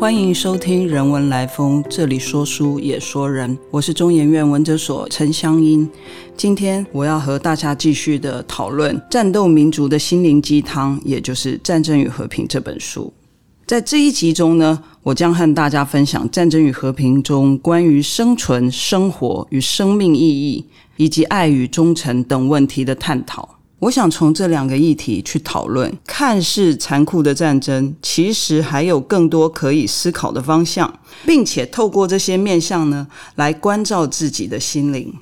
欢迎收听《人文来风》，这里说书也说人。我是中研院文哲所陈香英。今天我要和大家继续的讨论《战斗民族的心灵鸡汤》，也就是《战争与和平》这本书。在这一集中呢，我将和大家分享《战争与和平》中关于生存、生活与生命意义，以及爱与忠诚等问题的探讨。我想从这两个议题去讨论，看似残酷的战争，其实还有更多可以思考的方向，并且透过这些面向呢，来关照自己的心灵。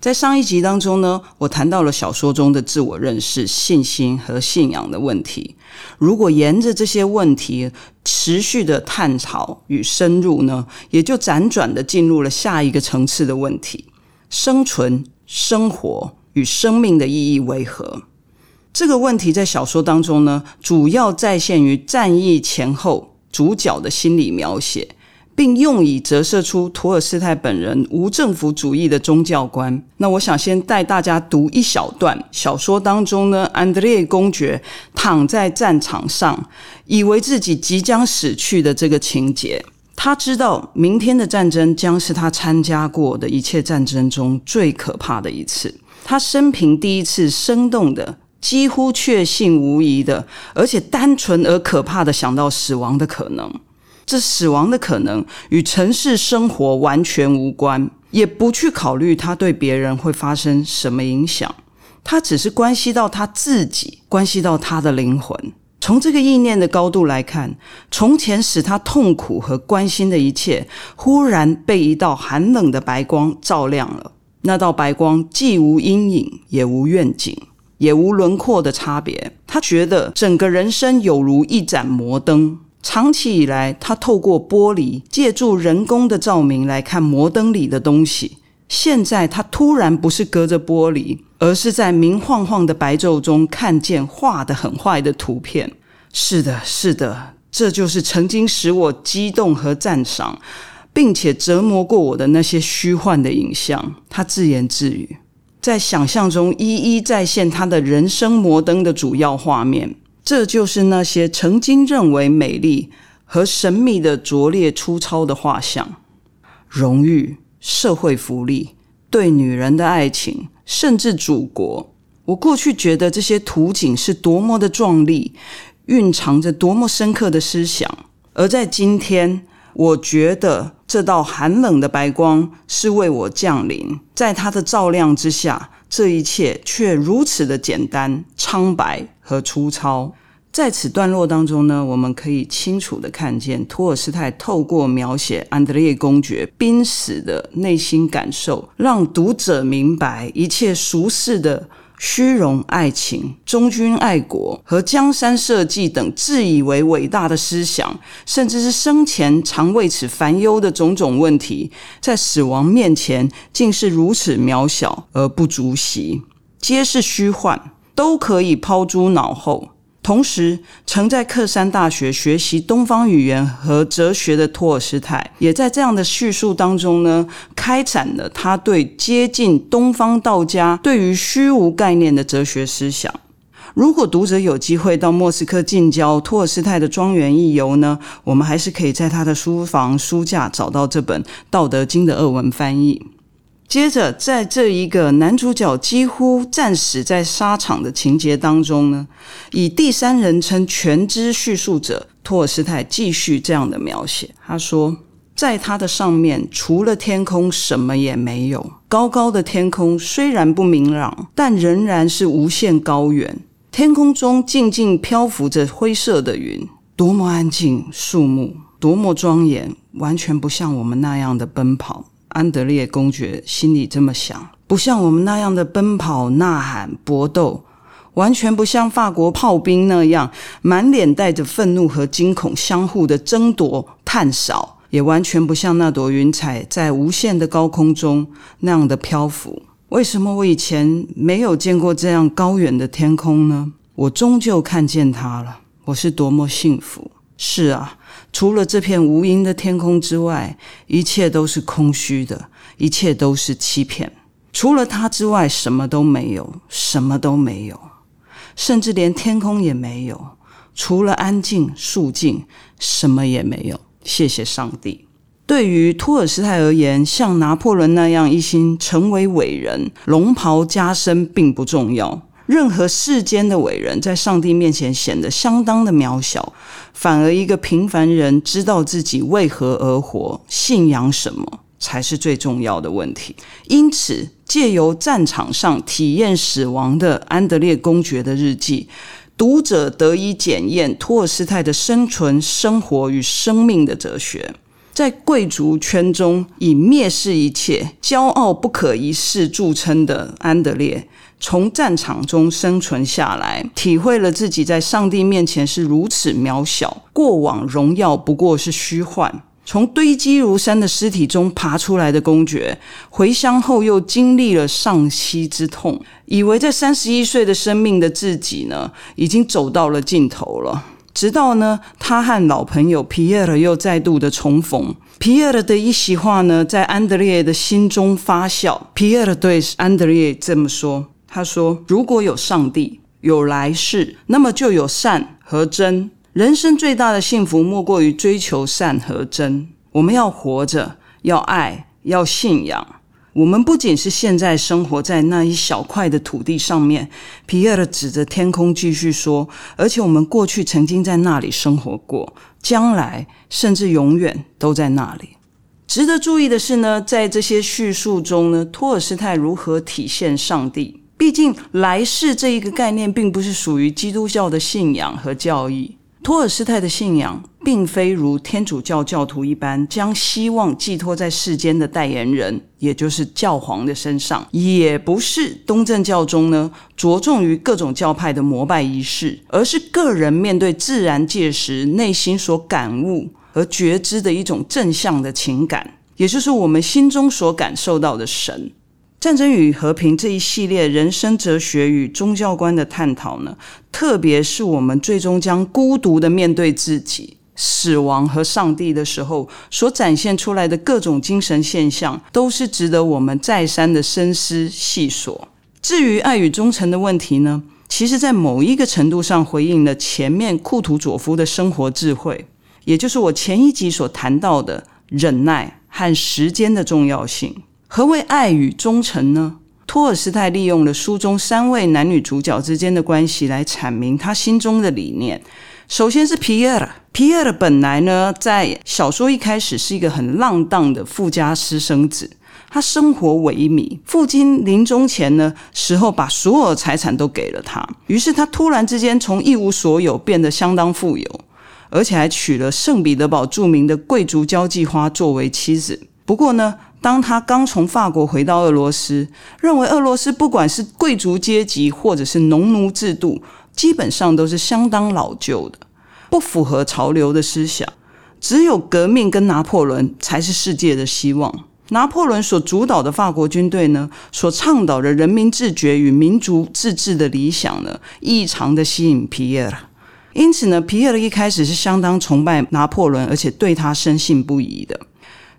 在上一集当中呢，我谈到了小说中的自我认识、信心和信仰的问题。如果沿着这些问题持续的探讨与深入呢，也就辗转的进入了下一个层次的问题：生存、生活。与生命的意义为何？这个问题在小说当中呢，主要再现于战役前后主角的心理描写，并用以折射出托尔斯泰本人无政府主义的宗教观。那我想先带大家读一小段小说当中呢，安德烈公爵躺在战场上，以为自己即将死去的这个情节。他知道明天的战争将是他参加过的一切战争中最可怕的一次。他生平第一次生动的、几乎确信无疑的，而且单纯而可怕的想到死亡的可能。这死亡的可能与城市生活完全无关，也不去考虑他对别人会发生什么影响。他只是关系到他自己，关系到他的灵魂。从这个意念的高度来看，从前使他痛苦和关心的一切，忽然被一道寒冷的白光照亮了。那道白光既无阴影，也无愿景，也无轮廓的差别。他觉得整个人生有如一盏摩灯。长期以来，他透过玻璃，借助人工的照明来看摩灯里的东西。现在，他突然不是隔着玻璃，而是在明晃晃的白昼中看见画的很坏的图片。是的，是的，这就是曾经使我激动和赞赏。并且折磨过我的那些虚幻的影像，他自言自语，在想象中一一再现他的人生摩登的主要画面。这就是那些曾经认为美丽和神秘的拙劣粗糙的画像，荣誉、社会福利、对女人的爱情，甚至祖国。我过去觉得这些图景是多么的壮丽，蕴藏着多么深刻的思想，而在今天。我觉得这道寒冷的白光是为我降临，在它的照亮之下，这一切却如此的简单、苍白和粗糙。在此段落当中呢，我们可以清楚的看见托尔斯泰透过描写安德烈公爵濒死的内心感受，让读者明白一切俗世的。虚荣、爱情、忠君爱国和江山社稷等自以为伟大的思想，甚至是生前常为此烦忧的种种问题，在死亡面前竟是如此渺小而不足惜，皆是虚幻，都可以抛诸脑后。同时，曾在克山大学学习东方语言和哲学的托尔斯泰，也在这样的叙述当中呢，开展了他对接近东方道家对于虚无概念的哲学思想。如果读者有机会到莫斯科近郊托尔斯泰的庄园一游呢，我们还是可以在他的书房书架找到这本《道德经》的俄文翻译。接着，在这一个男主角几乎战死在沙场的情节当中呢，以第三人称全知叙述者托尔斯泰继续这样的描写。他说：“在他的上面，除了天空，什么也没有。高高的天空虽然不明朗，但仍然是无限高远。天空中静静漂浮着灰色的云，多么安静！肃穆多么庄严，完全不像我们那样的奔跑。”安德烈公爵心里这么想，不像我们那样的奔跑、呐喊、搏斗，完全不像法国炮兵那样满脸带着愤怒和惊恐，相互的争夺、探扫，也完全不像那朵云彩在无限的高空中那样的漂浮。为什么我以前没有见过这样高远的天空呢？我终究看见它了，我是多么幸福！是啊。除了这片无垠的天空之外，一切都是空虚的，一切都是欺骗。除了它之外，什么都没有，什么都没有，甚至连天空也没有。除了安静、肃静，什么也没有。谢谢上帝。对于托尔斯泰而言，像拿破仑那样一心成为伟人，龙袍加身并不重要。任何世间的伟人，在上帝面前显得相当的渺小，反而一个平凡人知道自己为何而活，信仰什么，才是最重要的问题。因此，借由战场上体验死亡的安德烈公爵的日记，读者得以检验托尔斯泰的生存、生活与生命的哲学。在贵族圈中以蔑视一切、骄傲不可一世著称的安德烈，从战场中生存下来，体会了自己在上帝面前是如此渺小，过往荣耀不过是虚幻。从堆积如山的尸体中爬出来的公爵，回乡后又经历了丧妻之痛，以为在三十一岁的生命的自己呢，已经走到了尽头了。直到呢，他和老朋友皮埃尔又再度的重逢。皮埃尔的一席话呢，在安德烈的心中发酵。皮埃尔对安德烈这么说：“他说，如果有上帝，有来世，那么就有善和真。人生最大的幸福，莫过于追求善和真。我们要活着，要爱，要信仰。”我们不仅是现在生活在那一小块的土地上面，皮埃尔指着天空继续说，而且我们过去曾经在那里生活过，将来甚至永远都在那里。值得注意的是呢，在这些叙述中呢，托尔斯泰如何体现上帝？毕竟来世这一个概念并不是属于基督教的信仰和教义。托尔斯泰的信仰并非如天主教教徒一般，将希望寄托在世间的代言人，也就是教皇的身上；也不是东正教中呢着重于各种教派的膜拜仪式，而是个人面对自然界时内心所感悟和觉知的一种正向的情感，也就是我们心中所感受到的神。战争与和平这一系列人生哲学与宗教观的探讨呢，特别是我们最终将孤独的面对自己、死亡和上帝的时候，所展现出来的各种精神现象，都是值得我们再三的深思细索。至于爱与忠诚的问题呢，其实在某一个程度上回应了前面库图佐夫的生活智慧，也就是我前一集所谈到的忍耐和时间的重要性。何为爱与忠诚呢？托尔斯泰利用了书中三位男女主角之间的关系来阐明他心中的理念。首先是皮埃尔，皮埃尔本来呢，在小说一开始是一个很浪荡的富家私生子，他生活萎靡，父亲临终前呢时候把所有财产都给了他，于是他突然之间从一无所有变得相当富有，而且还娶了圣彼得堡著名的贵族交际花作为妻子。不过呢。当他刚从法国回到俄罗斯，认为俄罗斯不管是贵族阶级或者是农奴制度，基本上都是相当老旧的，不符合潮流的思想。只有革命跟拿破仑才是世界的希望。拿破仑所主导的法国军队呢，所倡导的人民自觉与民族自治的理想呢，异常的吸引皮埃尔。因此呢，皮埃尔一开始是相当崇拜拿破仑，而且对他深信不疑的。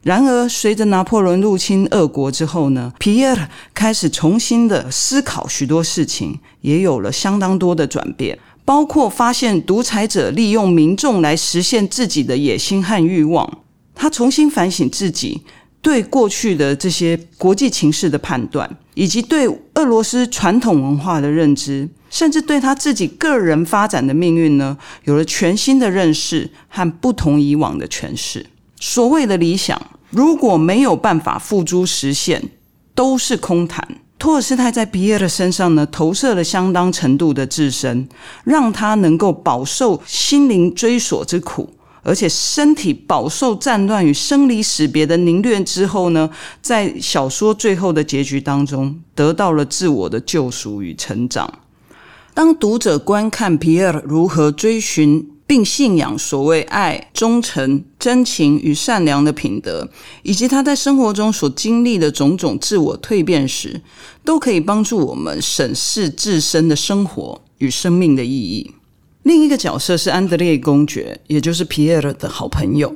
然而，随着拿破仑入侵俄国之后呢，皮埃尔开始重新的思考许多事情，也有了相当多的转变，包括发现独裁者利用民众来实现自己的野心和欲望。他重新反省自己对过去的这些国际情势的判断，以及对俄罗斯传统文化的认知，甚至对他自己个人发展的命运呢，有了全新的认识和不同以往的诠释。所谓的理想。如果没有办法付诸实现，都是空谈。托尔斯泰在皮埃尔身上呢，投射了相当程度的自身，让他能够饱受心灵追索之苦，而且身体饱受战乱与生离死别的凝练之后呢，在小说最后的结局当中，得到了自我的救赎与成长。当读者观看皮埃尔如何追寻。并信仰所谓爱、忠诚、真情与善良的品德，以及他在生活中所经历的种种自我蜕变时，都可以帮助我们审视自身的生活与生命的意义。另一个角色是安德烈公爵，也就是皮埃尔的好朋友。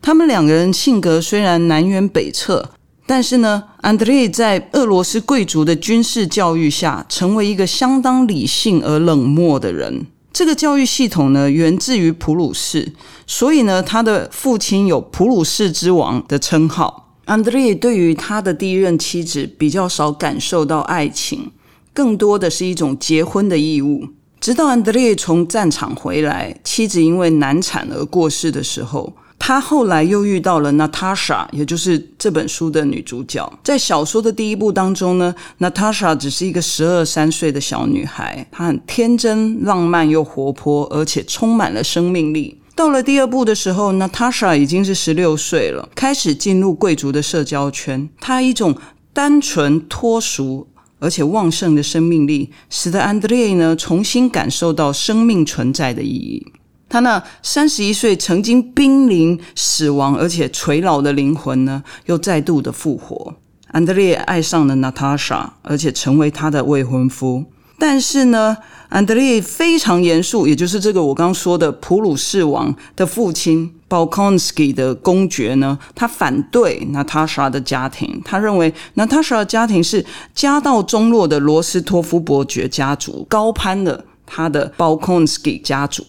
他们两个人性格虽然南辕北辙，但是呢，安德烈在俄罗斯贵族的军事教育下，成为一个相当理性而冷漠的人。这个教育系统呢，源自于普鲁士，所以呢，他的父亲有普鲁士之王的称号。安德烈对于他的第一任妻子比较少感受到爱情，更多的是一种结婚的义务。直到安德烈从战场回来，妻子因为难产而过世的时候。他后来又遇到了娜塔莎，也就是这本书的女主角。在小说的第一部当中呢，娜塔莎只是一个十二三岁的小女孩，她很天真、浪漫又活泼，而且充满了生命力。到了第二部的时候，娜塔莎已经是十六岁了，开始进入贵族的社交圈。她一种单纯脱俗而且旺盛的生命力，使得安德烈呢重新感受到生命存在的意义。他那三十一岁曾经濒临死亡而且垂老的灵魂呢，又再度的复活。安德烈爱上了娜塔莎，而且成为他的未婚夫。但是呢，安德烈非常严肃，也就是这个我刚刚说的普鲁士王的父亲鲍康斯基的公爵呢，他反对娜塔莎的家庭。他认为娜塔莎的家庭是家道中落的罗斯托夫伯爵家族高攀了他的鲍康斯基家族。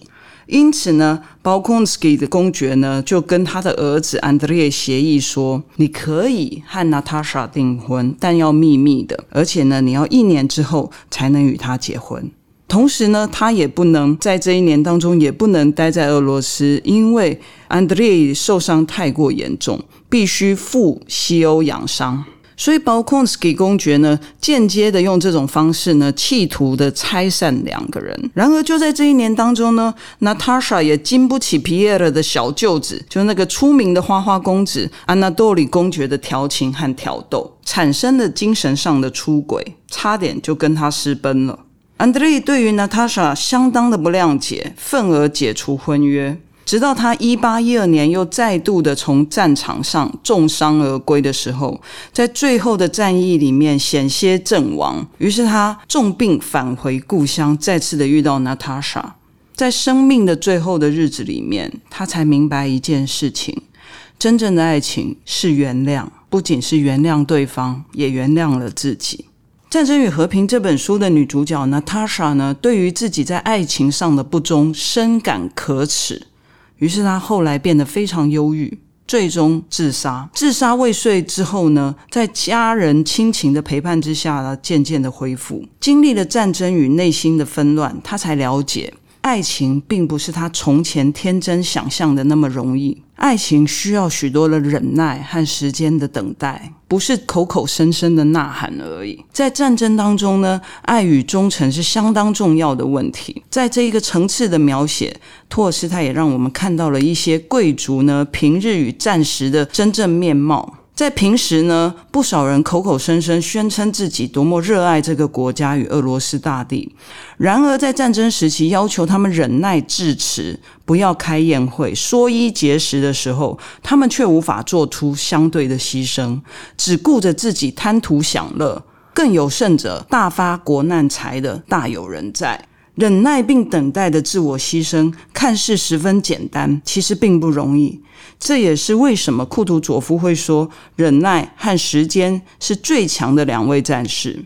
因此呢，包空斯基的公爵呢，就跟他的儿子安德烈协议说：“你可以和娜塔莎订婚，但要秘密的，而且呢，你要一年之后才能与她结婚。同时呢，他也不能在这一年当中也不能待在俄罗斯，因为安德烈受伤太过严重，必须赴西欧养伤。”所以，包括斯基公爵呢，间接的用这种方式呢，企图的拆散两个人。然而，就在这一年当中呢，娜塔莎也经不起皮耶尔的小舅子，就那个出名的花花公子安娜多里公爵的调情和挑逗，产生了精神上的出轨，差点就跟他私奔了。安德烈对于娜塔莎相当的不谅解，愤而解除婚约。直到他一八一二年又再度的从战场上重伤而归的时候，在最后的战役里面险些阵亡，于是他重病返回故乡，再次的遇到娜塔莎。在生命的最后的日子里面，他才明白一件事情：真正的爱情是原谅，不仅是原谅对方，也原谅了自己。《战争与和平》这本书的女主角娜塔莎呢，对于自己在爱情上的不忠，深感可耻。于是他后来变得非常忧郁，最终自杀。自杀未遂之后呢，在家人亲情的陪伴之下呢，渐渐的恢复。经历了战争与内心的纷乱，他才了解。爱情并不是他从前天真想象的那么容易，爱情需要许多的忍耐和时间的等待，不是口口声声的呐喊而已。在战争当中呢，爱与忠诚是相当重要的问题。在这一个层次的描写，托尔斯泰也让我们看到了一些贵族呢平日与战时的真正面貌。在平时呢，不少人口口声声宣称自己多么热爱这个国家与俄罗斯大地，然而在战争时期要求他们忍耐致辞，不要开宴会，说衣节食的时候，他们却无法做出相对的牺牲，只顾着自己贪图享乐。更有甚者，大发国难财的大有人在。忍耐并等待的自我牺牲，看似十分简单，其实并不容易。这也是为什么库图佐夫会说，忍耐和时间是最强的两位战士。《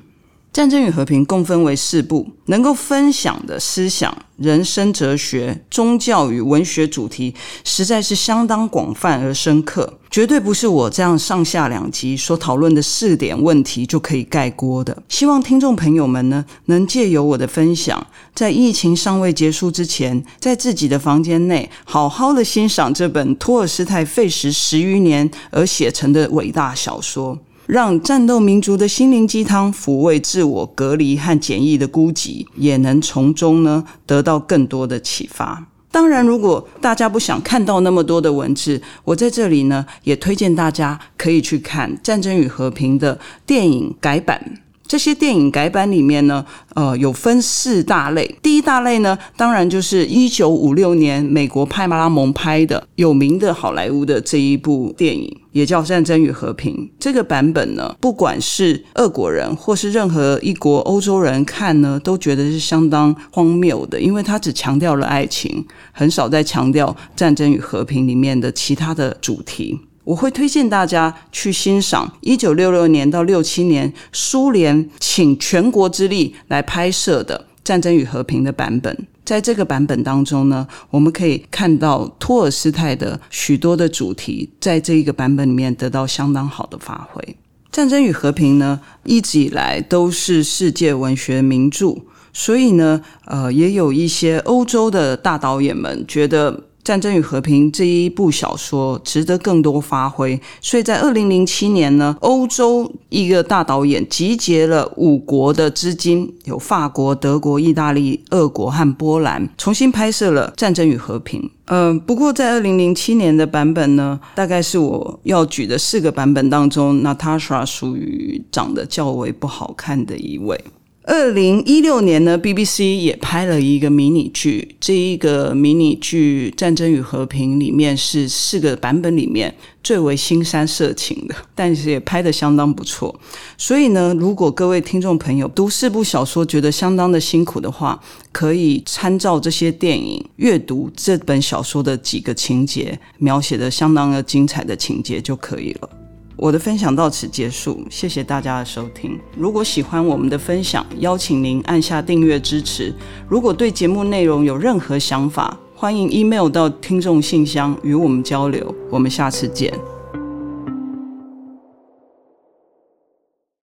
战争与和平》共分为四部，能够分享的思想、人生哲学、宗教与文学主题，实在是相当广泛而深刻，绝对不是我这样上下两集所讨论的四点问题就可以盖锅的。希望听众朋友们呢，能借由我的分享，在疫情尚未结束之前，在自己的房间内好好的欣赏这本托尔斯泰费时十余年而写成的伟大小说。让战斗民族的心灵鸡汤抚慰自我隔离和简易的孤寂，也能从中呢得到更多的启发。当然，如果大家不想看到那么多的文字，我在这里呢也推荐大家可以去看《战争与和平》的电影改版。这些电影改版里面呢，呃，有分四大类。第一大类呢，当然就是一九五六年美国派马拉蒙拍的有名的好莱坞的这一部电影，也叫《战争与和平》。这个版本呢，不管是俄国人或是任何一国欧洲人看呢，都觉得是相当荒谬的，因为它只强调了爱情，很少在强调战争与和平里面的其他的主题。我会推荐大家去欣赏一九六六年到六七年苏联请全国之力来拍摄的《战争与和平》的版本。在这个版本当中呢，我们可以看到托尔斯泰的许多的主题，在这一个版本里面得到相当好的发挥。战争与和平呢，一直以来都是世界文学名著，所以呢，呃，也有一些欧洲的大导演们觉得。《战争与和平》这一部小说值得更多发挥，所以在二零零七年呢，欧洲一个大导演集结了五国的资金，有法国、德国、意大利、俄国和波兰，重新拍摄了《战争与和平》。嗯，不过在二零零七年的版本呢，大概是我要举的四个版本当中，Natasha 属于长得较为不好看的一位。二零一六年呢，BBC 也拍了一个迷你剧。这一个迷你剧《战争与和平》里面是四个版本里面最为腥膻色情的，但是也拍的相当不错。所以呢，如果各位听众朋友读四部小说觉得相当的辛苦的话，可以参照这些电影阅读这本小说的几个情节，描写的相当的精彩的情节就可以了。我的分享到此结束，谢谢大家的收听。如果喜欢我们的分享，邀请您按下订阅支持。如果对节目内容有任何想法，欢迎 email 到听众信箱与我们交流。我们下次见。